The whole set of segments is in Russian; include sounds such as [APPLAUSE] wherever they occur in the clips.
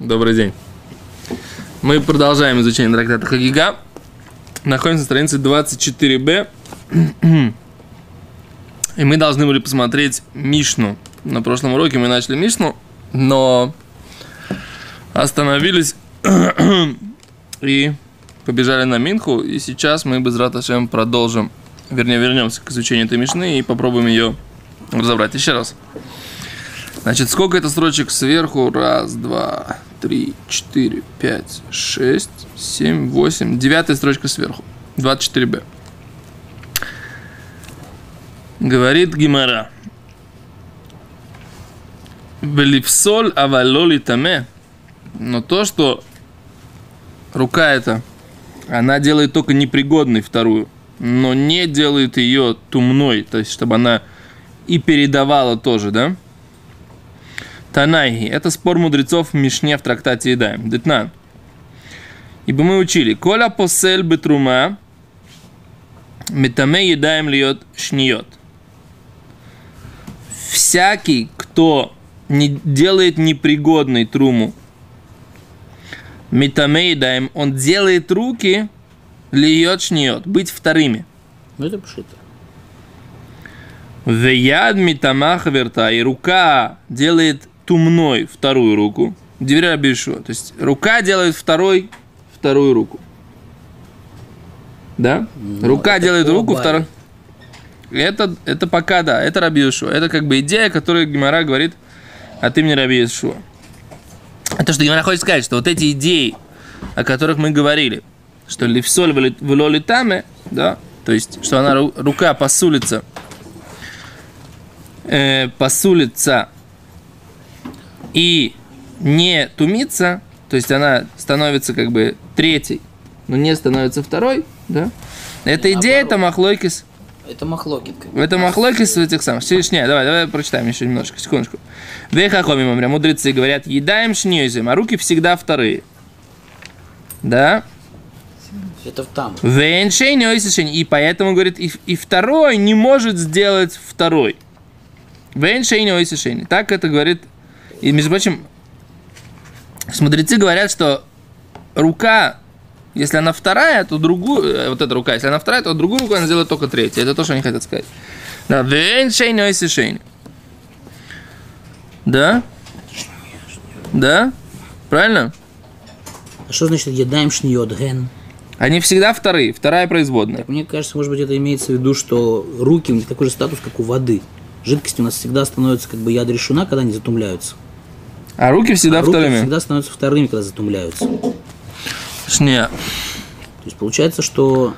Добрый день. Мы продолжаем изучение трактата Хагига. Находимся на странице 24b. И мы должны были посмотреть Мишну. На прошлом уроке мы начали Мишну, но остановились и побежали на Минху. И сейчас мы без Раташем продолжим, вернее, вернемся к изучению этой Мишны и попробуем ее разобрать. Еще раз. Значит, сколько это строчек сверху? Раз, два, три, четыре, пять, шесть, семь, восемь. Девятая строчка сверху. 24b. Говорит Гимара. Велипсоль авалоли таме. Но то, что рука эта, она делает только непригодной вторую, но не делает ее тумной, то есть чтобы она и передавала тоже, да? Танайги. Это спор мудрецов в Мишне в трактате Едаем. Детнан. Ибо мы учили. Коля посель бетрума метаме едаем льет шниет. Всякий, кто не делает непригодной труму, метаме едаем, он делает руки льет шниет, быть вторыми. Ну это пшито. Веяд митамах верта, и рука делает тумной вторую руку. Дверя Бишуа. То есть рука делает второй, вторую руку. Да? Ну, рука делает руку, вторую. Это, это пока да, это Раби. Это как бы идея, которую Гимара говорит от имени Раби Йешуа. Это что Гимара хочет сказать, что вот эти идеи, о которых мы говорили, что лифсоль в таме, да, то есть, что она ру- рука посулится, э, посулится и не тумится, то есть она становится как бы третьей, но не становится второй, да? Это идея, это махлойкис. Это махлокит. Это махлокис в этих самых. Шня, давай, давай прочитаем еще немножко, секундочку. Вехахоми мамря, мудрецы говорят, едаем шньёзим, а руки всегда вторые. Да? Это там. Веншейн И поэтому, говорит, и, и второй не может сделать второй. Веншейн Так это говорит. И, между прочим, мудрецы говорят, что рука, если она вторая, то другую, э, вот эта рука, если она вторая, то другую руку она сделает только третью. Это то, что они хотят сказать. Да, веншейн Да? Да? Правильно? А что значит едаем шниот ген? Они всегда вторые, вторая производная. Так мне кажется, может быть, это имеется в виду, что руки у них такой же статус, как у воды. Жидкость у нас всегда становится как бы яд решена, когда они затумляются. А руки всегда а руки вторыми. всегда становятся вторыми, когда затумляются. То Шня. есть получается, что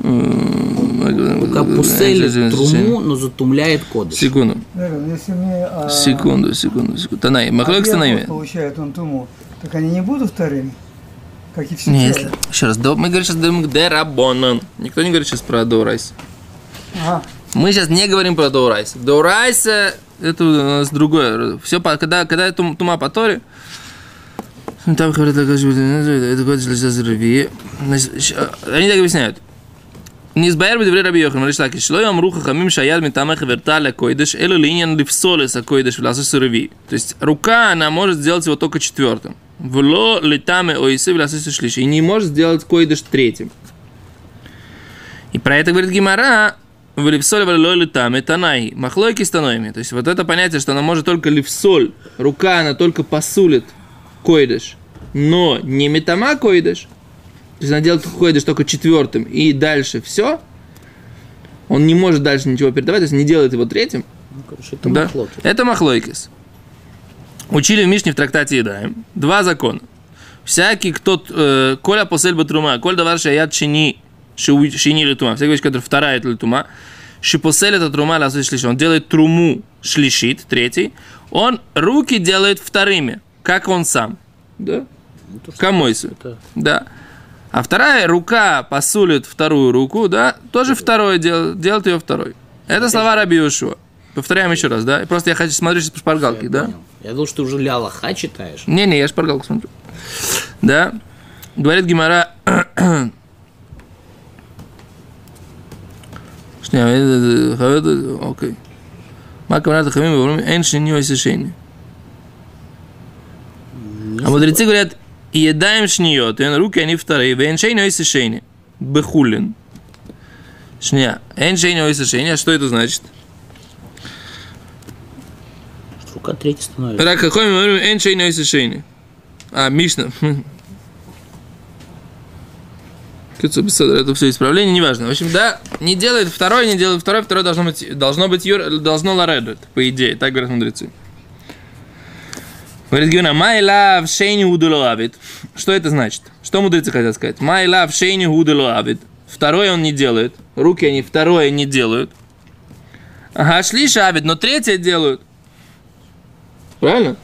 рука пуселит труму, но затумляет кодыш. Секунду, а, секунду, секунду, секунду. Танай, Махлок объем Танайми. получает он туму, так они не будут вторыми, как и все Не, если... Еще раз, до- мы говорим сейчас Дерабонан. Никто не говорит сейчас про Доурайс. Ага. Мы сейчас не говорим про Доурайс. Доурайса это у нас другое. Все, когда, когда тум- тума по Торе, там говорят, это щ- Они так объясняют. Не избавер бедвре раби Йохан, говорит так, шло ям руха хамим шаяд митамех верталя койдыш, элу линьян лифсолеса койдыш власу сырови. То есть рука, она может сделать его только четвертым. Вло литаме оисы власу шлиши. И не может сделать койдыш третьим. И про это говорит Гимара, в лифсоль валилой литаме танай, махлойки станоими. То есть вот это понятие, что она может только лифсоль, рука, она только посулит койдыш, но не метама койдыш, то есть она делает койдыш только четвертым, и дальше все, он не может дальше ничего передавать, то есть не делает его третьим, Ну, короче, это да? Это махлойкис. Учили в Мишне в трактате Едаем. Два закона. Всякий, кто... Э, коля посель батрума, коль давар шаят шиу- шини литума. Всякая вещь, которая вторая это литума. Шипосель это трума ласу шлиши. Он делает труму шлишит, третий. Он руки делает вторыми, как он сам. Да? Камойсу. это- Да. А вторая рука посулит вторую руку, да, тоже второе дел, делает ее второй. Это слова Раби Йошуа. Повторяем еще раз, да? Просто я хочу смотреть сейчас по шпаргалке, Я да? понял. Я думал, что ты уже ля лоха читаешь. Не-не, я шпаргалку смотрю. Да? Говорит Гимара... Шня, э, э, э, окей. מה הכוונת החכמים ואומרים אין שני או איזה שני? Мудрецы говорят, и едаем шниот, и руки они вторые, веншейни ой сишейни, бехулин. Шня, эншейни ой сишейни, а что это значит? Что рука третья становится. Рак какой мы говорим, эншейни ой сишейни. А, Мишна. Это все исправление, неважно. В общем, да, не делает второй, не делает второй, второй должно быть, должно быть, юр, должно ларедут, по идее, так говорят мудрецы. Говорит Гюна, my love шейни удулуавит. Что это значит? Что мудрецы хотят сказать? My love шейни удулуавит. Второй он не делает. Руки они второе не делают. Ага, шли шабит, но третье делают. Правильно?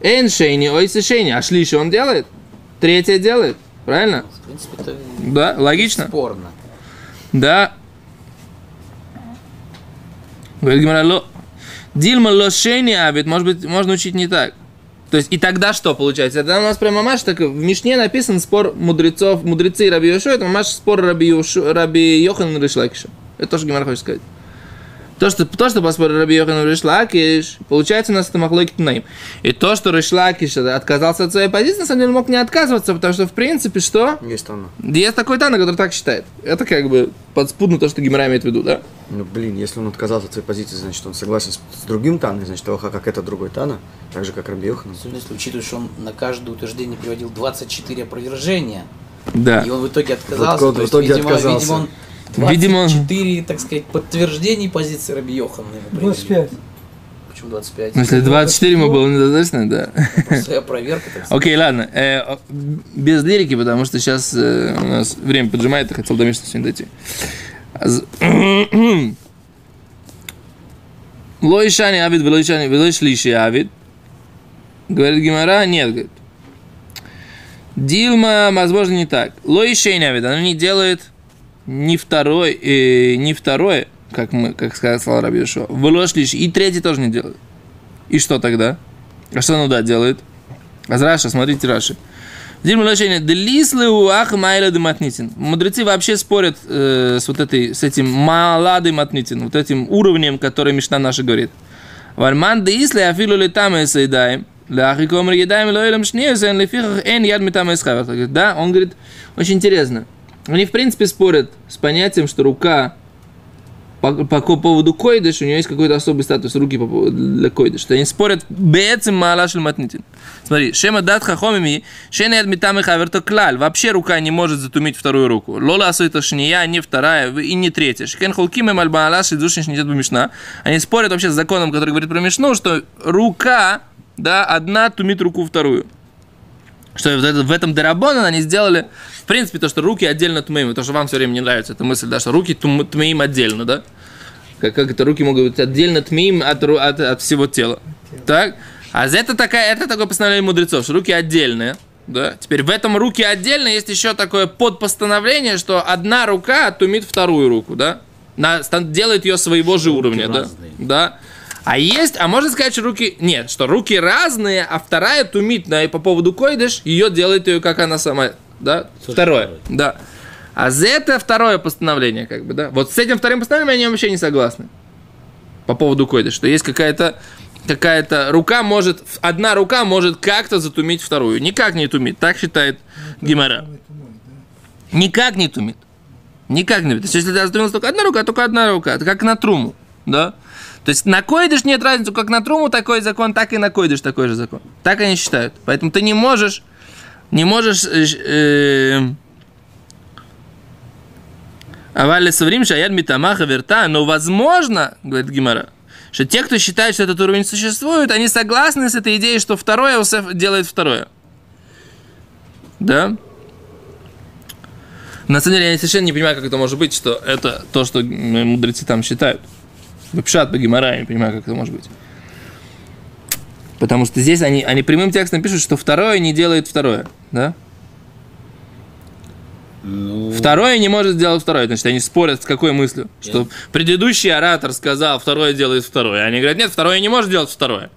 Эн шейни, ой шейни. А шлиши он делает? Третье делает. Правильно? В принципе, это Да, логично. спорно. Да. Говорит Гимара, ло... Дильма лошени авид, может быть, можно учить не так. То есть, и тогда что получается? Тогда у нас прямо мамаш, так в Мишне написан спор мудрецов, мудрецы и Раби Йошуа, это мамаш спор Раби, Йошу, Раби Йохан Ришлакиша. Это тоже Гимара хочет сказать. То, что, то, что по спору Раби Йохан Ришлакиш, получается у нас это махлойки Тнаим. И то, что Ришлакиш отказался от своей позиции, на самом деле мог не отказываться, потому что, в принципе, что? Есть оно. Есть такой Тана, который так считает. Это как бы подспудно то, что Гимара имеет в виду, да? Ну, блин, если он отказался от своей позиции, значит, он согласен с, с другим Таной, значит, ох, а как это другой Тана, так же, как Раби Йохан. Особенно если учитывать, что он на каждое утверждение приводил 24 опровержения. Да. И он в итоге отказался. Вот то есть, в итоге видимо, отказался. видимо, он Видимо, он- 24, так сказать, подтверждений позиции Раби Йохана. ему привели. 25. Почему 25? Ну, если 24 ему было недостаточно, да. Просто своя проверка, так сказать. Окей, ладно. Э, без лирики, потому что сейчас э, у нас время поджимает, я хотел до Мишны сегодня дойти. А з- [CLEARS THROAT] Лой шани авид, велой шани, велой шлиши авид. Говорит Гимара, нет, говорит. Дилма, возможно, не так. Лой шейни авид, оно не делает ни второй, э, ни второе, как мы, как сказал Раби Йошуа. Велой шлиши, и третий тоже не делает. И что тогда? А что ну да делает? А Раша, смотрите Раши. Мудрецы вообще спорят э, с вот этой, с этим малады матнитин, вот этим уровнем, который Мишна наша говорит. Вальман деисли афилу летам эсэйдаем. Ляхи комр едаем лойлем шнеюсен лефихах эн яд метам. Да, он говорит, очень интересно. Они, в принципе, спорят с понятием, что рука по, по поводу койдыш, у нее есть какой-то особый статус руки по для койдыш. Они спорят бецем маалашель матнитин. Смотри, шема дат хахомими, шена яд метам хаверто клаль. Вообще рука не может затумить вторую руку. Лола асуита шния, не вторая и не третья. Шкен холким им альбаалаш и душниш не мишна. Они спорят вообще с законом, который говорит про мишну, что рука, да, одна тумит руку вторую. Что в, это- в этом Дарабона они сделали, в принципе, то, что руки отдельно тмеим, то, что вам все время не нравится эта мысль, да, что руки тмеим отдельно, да? Как, как это руки могут быть отдельно тмеим от, от, от всего тела. Так? А это, такая, это такое постановление мудрецов, что руки отдельные. Да? Теперь в этом руки отдельно есть еще такое подпостановление, что одна рука тумит вторую руку, да? На, делает ее своего же уровня, да? разные. Да. А есть, а можно сказать, что руки... Нет, что руки разные, а вторая тумит на, по поводу койдыш, ее делает ее, как она сама, да? Второе, второе. да. А за это второе постановление, как бы, да? Вот с этим вторым постановлением они вообще не согласны. По поводу койдыш, что есть какая-то какая-то рука может, одна рука может как-то затумить вторую. Никак не тумит, так считает Гимара. Никак не тумит. Никак не тумит. То есть, если затумилась только одна рука, только одна рука. Это как на труму, да? То есть на койдыш нет разницы, как на труму такой закон, так и на койдыш такой же закон. Так они считают. Поэтому ты не можешь, не можешь э, э, Авали соврим шаяд митамаха верта, но возможно, говорит Гимара, что те, кто считает, что этот уровень существует, они согласны с этой идеей, что второе Иосиф делает второе. Да? На самом деле, я совершенно не понимаю, как это может быть, что это то, что м, мудрецы там считают. Пшат по Гимара, я не понимаю, как это может быть. Потому что здесь они, они прямым текстом пишут, что второе не делает второе. Да? Ну, Второе не может сделать второе. Значит, они спорят с какой мыслью? Что предыдущий оратор сказал, второе делает второе. Они говорят, нет, второе не может делать второе.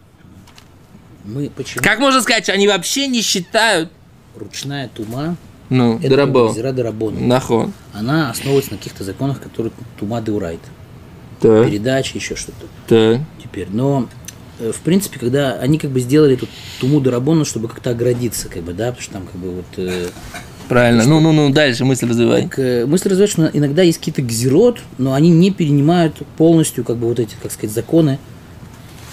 мы почему Как можно сказать, что они вообще не считают... ручная тума, Ну, это Дарабо. Зира. Нахон. Она основывается на каких-то законах, которые тума деурайт. Так, Передача, еще что-то. так. Теперь, но э, в принципе, когда они как бы сделали эту туму дарабону, чтобы как-то оградиться, как бы, да, потому что там как бы вот... э, Правильно. Ну, ну, ну, дальше мысль развивай. Так, э, мысль развивает, что иногда есть какие-то гзерот, но они не перенимают полностью, как бы, вот эти, как сказать, законы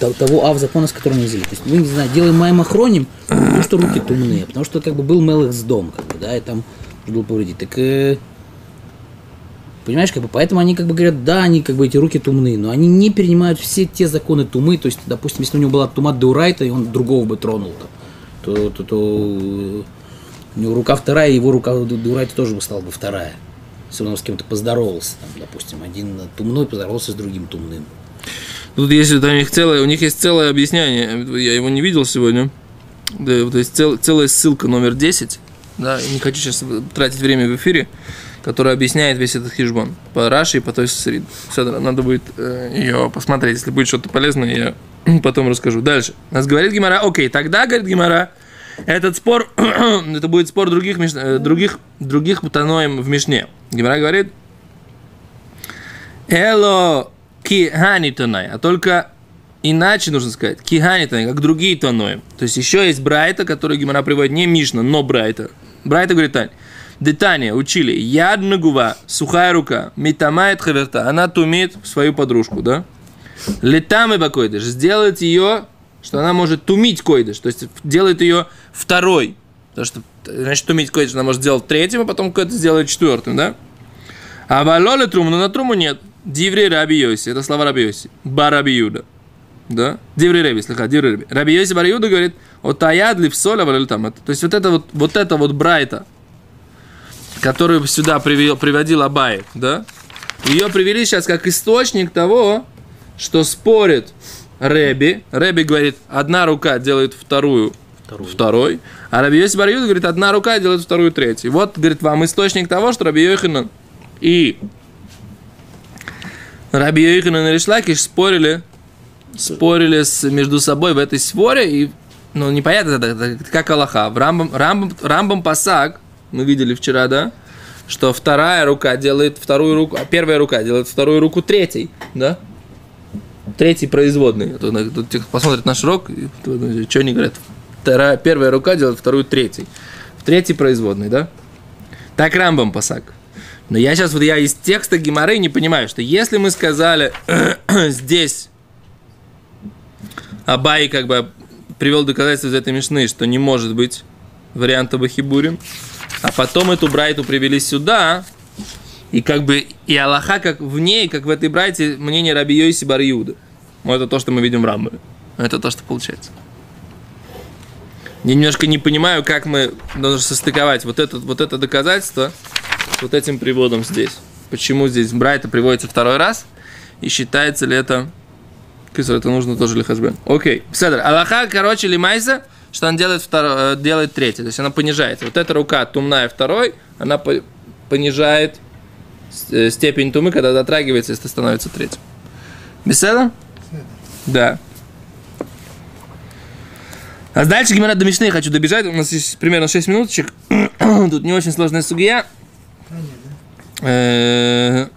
то- того ав закона, с которым они взяли. То есть мы, не знаю, делаем маем охроним, потому что руки тумные, потому что как бы был Мелых с дом, как бы, да, и там было повредить. Так, э, понимаешь, как бы, поэтому они как бы говорят, да, они как бы эти руки тумные, но они не перенимают все те законы тумы, то есть, допустим, если у него была тума Деурайта, и он другого бы тронул, там, то, то, то у него рука вторая, его рука Деурайта тоже бы стала бы вторая. Если он с кем-то поздоровался, там, допустим, один тумной поздоровался с другим тумным. Тут есть вот у них целое, у них есть целое объяснение. Я его не видел сегодня. Да, вот есть цел- целая ссылка номер 10. Да, не хочу сейчас тратить время в эфире, которая объясняет весь этот хижбон по Раши и по той Срид. Надо будет э, ее посмотреть. Если будет что-то полезное, я [CLEARS THROAT] потом расскажу. Дальше. Нас говорит Гимара, окей, тогда, говорит Гимара, этот спор, [CLEARS THROAT] это будет спор других, э, других, других таноем в Мишне. Гимара говорит, Эло кихани тонай, а только иначе нужно сказать, кихани тонай, как другие тоноем. То есть еще есть Брайта, который Гимара приводит не Мишна, но Брайта. Брайта говорит Тань. Детания учили, яд гува, сухая рука, метамает хаверта, она тумит свою подружку, да? Летам и бакойдыш, сделает ее, что она может тумить койдыш, то есть делает ее второй. Потому что, значит, тумить койдыш она может сделать третьим, а потом койдыш сделает четвертым, да? А валоле труму, но на труму нет. Диври раби Йоси, это слова раби Йоси. Бараби Юда. Да? Диври раби, слегка, диври раби. Раби Йоси Бар Юда говорит, от аядли в соль, а. То есть вот это вот, вот это вот Брайта, которую сюда привел, приводил Абай, да? Ее привели сейчас как источник того, что спорит Рэби. Рэби говорит, одна рука делает вторую, Вторую. второй, а Раби Йоси Бар говорит, одна рука делает вторую третью. Вот, говорит, вам источник того, что Раби Йоханан и Раби Йоханан и Ришлакиш спорили, спорили с, между собой в этой своре, и, ну, непонятно, как Аллаха. В Рамбам, Рамбам, Рамбам Пасак, мы видели вчера, да, что вторая рука делает вторую руку, а первая рука делает вторую руку третьей, да? Третий производный. А Тут посмотрит наш урок, ну, что они говорят. Вторая, первая рука делает вторую третьей. Третий производный, да? Так Рамбам Пасак. Но я сейчас, вот я из текста Гимары не понимаю, что если мы сказали [CLEARS THROAT] здесь Абай как бы привел доказательство из этой мишны, что не может быть варианта Бахибурим, а потом эту брайту привели сюда, и как бы и Аллаха как в ней, как в этой брайте, мнение Раби Йоси Бар Иуда. Вот это то, что мы видим в Рамбаре. Это то, что получается. Я немножко не понимаю, как мы должны состыковать вот это, вот это доказательство с вот этим приводом здесь. Почему здесь Брайта приводится второй раз? И считается ли это... Кисар, это нужно тоже лихазбен. Окей. Седр. Аллаха, короче, лимайса, что он делает, второй, э, делает третий. То есть она понижается. Вот эта рука тумная второй, она по- понижает э, степень тумы, когда дотрагивается, если становится третьим. Беседа? Да. А дальше Гимара до Мишны хочу добежать. У нас есть примерно 6 минуточек. [COUGHS] Тут не очень сложная сугия. Э,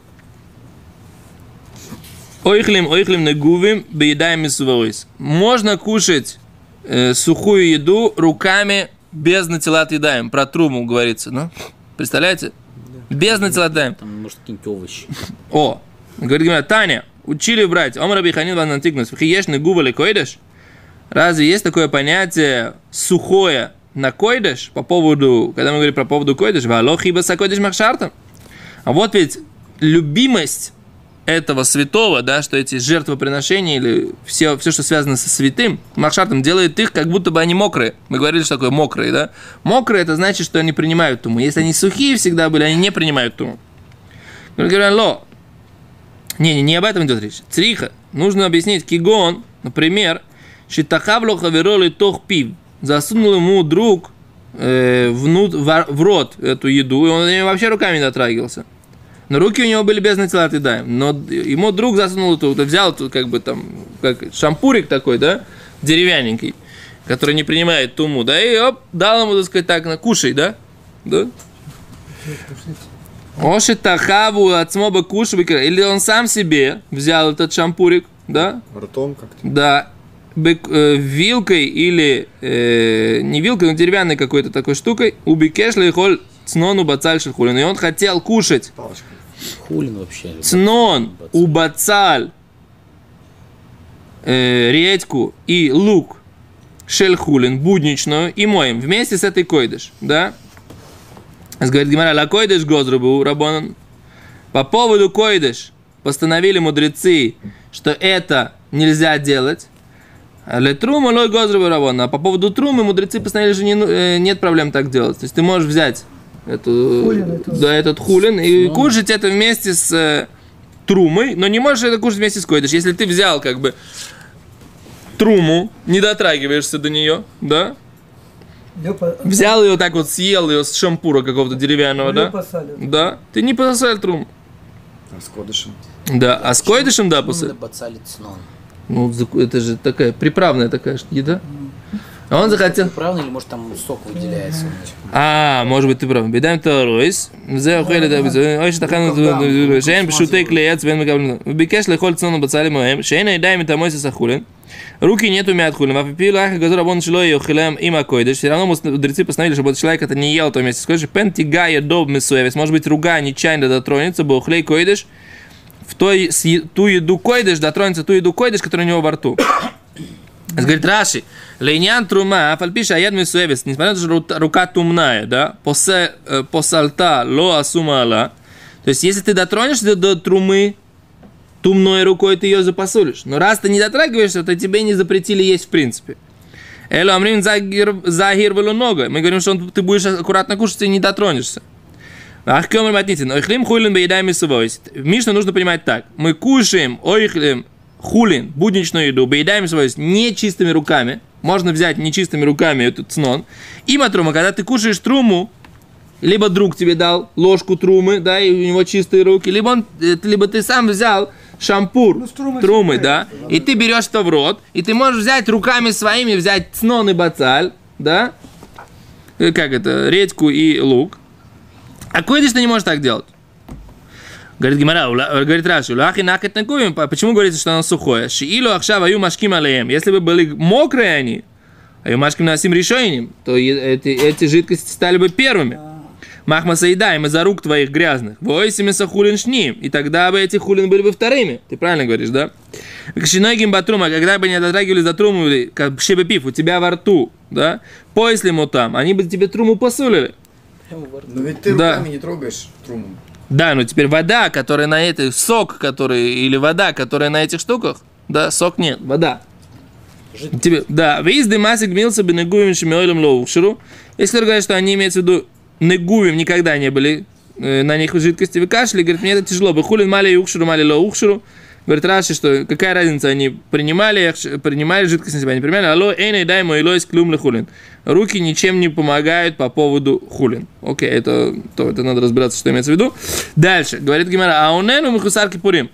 Ойхлим, ойхлим негувим, беедаем и. Можно кушать э, сухую еду руками без натилат едаем. Про труму говорится, ну? Представляете? Без натилат едаем. Там, может, какие-нибудь овощи. О, говорит Таня, учили брать, Омар Биханин ван антигнус, хиеш не губа койдеш? Разве есть такое понятие сухое на койдеш по поводу, когда мы говорим про поводу койдеш, валохи баса койдеш махшартам? А вот ведь любимость этого святого, да, что эти жертвоприношения или все, все, что связано со святым, махшартом, делает их, как будто бы они мокрые. Мы говорили, что такое мокрые, да? Мокрые, это значит, что они принимают туму. Если они сухие всегда были, они не принимают туму. Говорят, ло, не, не, не об этом идет речь. Цриха. Нужно объяснить. Кигон, например, Шитахавло хавероли тох пив. Засунул ему друг э, внут, в, в рот эту еду, и он вообще руками не дотрагивался. Но руки у него были без натилат и даем. Но ему друг засунул эту, взял тут как бы там, как шампурик такой, да, деревянненький, который не принимает туму, да, и оп, дал ему, так сказать, так, на, кушай, да, да, Оши тахаву от смоба кушвикера. Или он сам себе взял этот шампурик, да? Ртом как-то. Да. бек- э, вилкой или э, не вилкой, но деревянной какой-то такой штукой, убикеш лейхоль цнону бацаль шельхулин. И он хотел кушать Палочка. Хулин вообще. цнон, убацаль, э, редьку и лук шельхулин, будничную, и моем вместе с этой койдыш, да? Говорит Гимара, ла койдыш гозрубу рабонан. По поводу койдыш постановили мудрецы, что это нельзя делать. Для трума лой гозрубу рабонан. А по поводу трумы мудрецы постановили, что не э, нет проблем так делать. То есть ты можешь взять эту, Хулин это- да, этот хулин и кушать это вместе с э, трумой, но не можешь это кушать вместе с койдыш. Если ты взял как бы труму, не дотрагиваешься до нее, да? По- Взял ее так вот, съел ее с шампура какого-то деревянного, да? Да. Ты не пососал труму. А с кодышем. Да. А с койдышем, да, после. Ну, это же такая приправная такая еда. А он захотел. Правильно, или может там сок выделяется? А, может быть, ты прав. Бедаем то ройс. Зе да ну, бизой. Ой, что хану ну, шейн ну, пшутей клеец вен мегавлина. Бикеш лехоль цену бацали моем. Шейн айдаем это мойся сахулин. Руки нету мят хулин. А пипил ах газур абон шло и има им акойдыш. Все равно мудрецы постановили, чтобы этот человек это не ел то вместе. Скажи, пенти гая доб мисуевис. Может быть, руга нечаянно дотронется, бы охлей койдыш. В той, ту еду койдыш дотронется ту еду койдыш, которая у него во рту. Это говорит Раши, лейнян трума, фальпиша яд мисуэвис, несмотря на то, что рука тумная, да, посе, э, посальта ло асума ала, то есть, если ты дотронешься до трумы, тумной рукой ты ее запасулишь. Но раз ты не дотрагиваешься, то тебе не запретили есть в принципе. Элю амрим загир много. Мы говорим, что он, ты будешь аккуратно кушать и не дотронешься. Ах, кем Ойхлим хуйлин бейдами Мишну нужно понимать так. Мы кушаем ойхлим хулин, будничную еду, беедаем свойс не чистыми руками. Можно взять нечистыми руками этот цнон. И матрума, когда ты кушаешь труму, либо друг тебе дал ложку трумы, да, и у него чистые руки, либо, он, э, либо ты сам взял шампур Ну, с трумы, всё да, и ты берешь это в рот, и ты можешь взять руками своими, взять цнон и бацаль, да, Э, как это, редьку и лук, а койдыш ты не можешь так делать. Говорит Гимара, говорит Раши, лахи накет накуем. Почему говорится, что оно сухое? Шиилу ахшав аю машким алеем. Если бы были мокрые они, аю машким насим решением, то эти, эти жидкости стали бы первыми. Махма саидаем из-за рук твоих грязных. Войсими сахулин шним. И тогда бы эти хулин были бы вторыми. Ты правильно говоришь, да? Кшиногим батрума, когда бы не дотрагивались до труму, или как шебепив, у тебя во рту, да? Поясли ему там, они бы тебе труму посулили. Но ведь ты Да. руками не трогаешь труму. Да, но теперь вода, которая на этой, сок, который, или вода, которая на этих штуках, да, сок нет, вода. Тебе, да, выезды масик мился бы негуем шимеолем лоухширу. Если говорят, что они имеют в виду негуем никогда не были э, на них жидкости вы кашли, говорит, мне это тяжело. Бы хулин мали ухширу, мали лоухширу. Говорит Раши, что какая разница, они принимали, принимали жидкость на себя, не принимали. Алло, эйна дай мой лойс клюм хулин. Руки ничем не помогают по поводу хулин. Окей, это, то, это надо разбираться, что имеется в виду. Дальше, говорит Гимара, а унену михусарки пурим.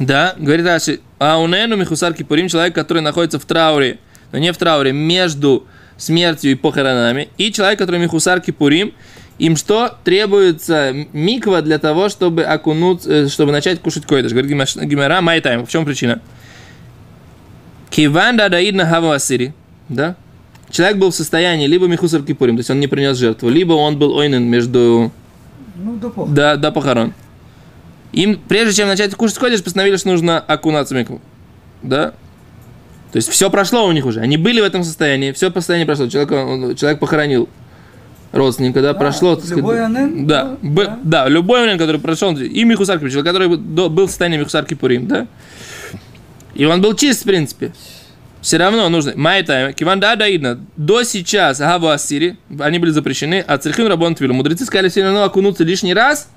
Да, говорит Раши, а унену михусар кипурим, человек, который находится в трауре, но не в трауре, между смертью и похоронами, и человек, который михусар кипурим, им что? Требуется миква для того, чтобы окунуть, э, чтобы начать кушать койдыш. Говорит Гимаш- Гимара, май тайм. В чем причина? Киван дадаидна хава асири. Да? Человек был в состоянии либо михусар кипурим, то есть он не принес жертву, либо он был ойнен между Ну, до пох- до, до похорон. Им, прежде чем начать кушать ходишь, постановили, что нужно окунаться в микву. Да? То есть все прошло у них уже. Они были в этом состоянии, все состояние прошло. Человек, он- человек похоронил родственника, да, прошло. так любой сказать, анен, Да, ну, б- да. да, любой анен, который прошел, и Михусар Кипурим, который был в состоянии Михусар Кипурим, да? И он был чист, в принципе. Все равно нужно. Майта, Киван да даидна. До сейчас Гаву Ассири, они были запрещены, а Церхин Рабон Твилу. Мудрецы сказали все равно окунуться лишний раз,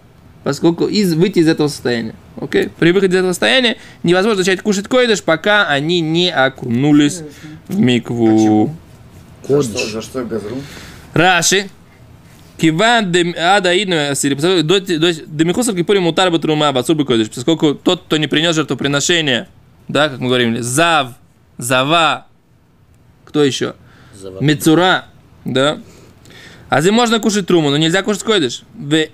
поскольку из, выйти из этого состояния. Окей? При выходе из этого состояния невозможно начать кушать койдыш, пока они не окунулись в микву. За что, за что газру? Раши. Киван де ада идну асири. Поскольку До до- до Михусар Кипурим мутар батрума бацур койдыш. Поскольку тот, кто не принес жертвоприношение, да, как мы говорим, зав, зава, кто еще? Мецура, да. А здесь можно кушать труму, но нельзя кушать койдыш.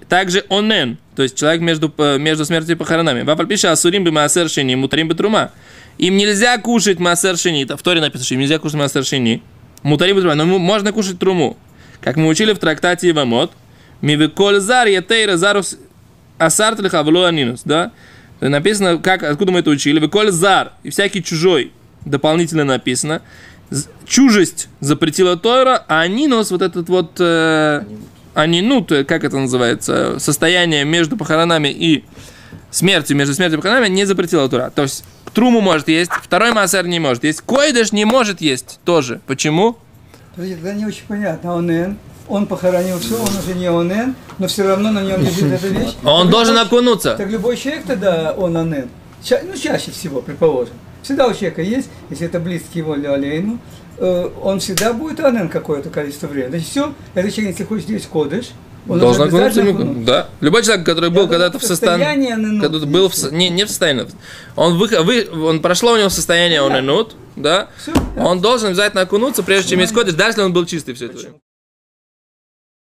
Также онен, то есть человек между, между смертью и похоронами. Вапаль пиша асурим бы маасер шини, мутарим бы трума. Им нельзя кушать маасер шини. Это в Торе написано, что им нельзя кушать маасер шини. Мутарим бы трума, но можно кушать труму. Как мы учили в трактате Ивамот. Мивиколь зар етейра зарус асарт лихавлу анинус, да? Есть Написано, как, откуда мы это учили. Виколь зар, и всякий чужой, дополнительно написано. Чужесть запретила Тойра, а анинус, вот этот вот, э, анинут, э, как это называется, состояние между похоронами и смертью, между смертью и похоронами не запретила Тура. То есть труму может есть, второй массер не может есть, койдыш не может есть тоже. Почему? Тогда не очень понятно. Онен, он похоронил все, он уже не онен, но все равно на нем лежит эта вещь. Он Так должен окунуться. Так любой человек тогда он онен. Ча- ну, чаще всего, предположим. Всегда у человека есть, если это близкий его Леолейну, э, он всегда будет онен какое-то количество времени. Значит, все, этот человек, если хочет есть кодыш, он Должен окунуться. окунуться. Да. Любой человек, который был когда-то в состоянии... аненут Когда был в, не, не в состоянии. Он, вы, вы, он прошло у него состояние он да? Всё, да. Он должен обязательно окунуться, прежде чем кодыш, даже если он был чистый все это время.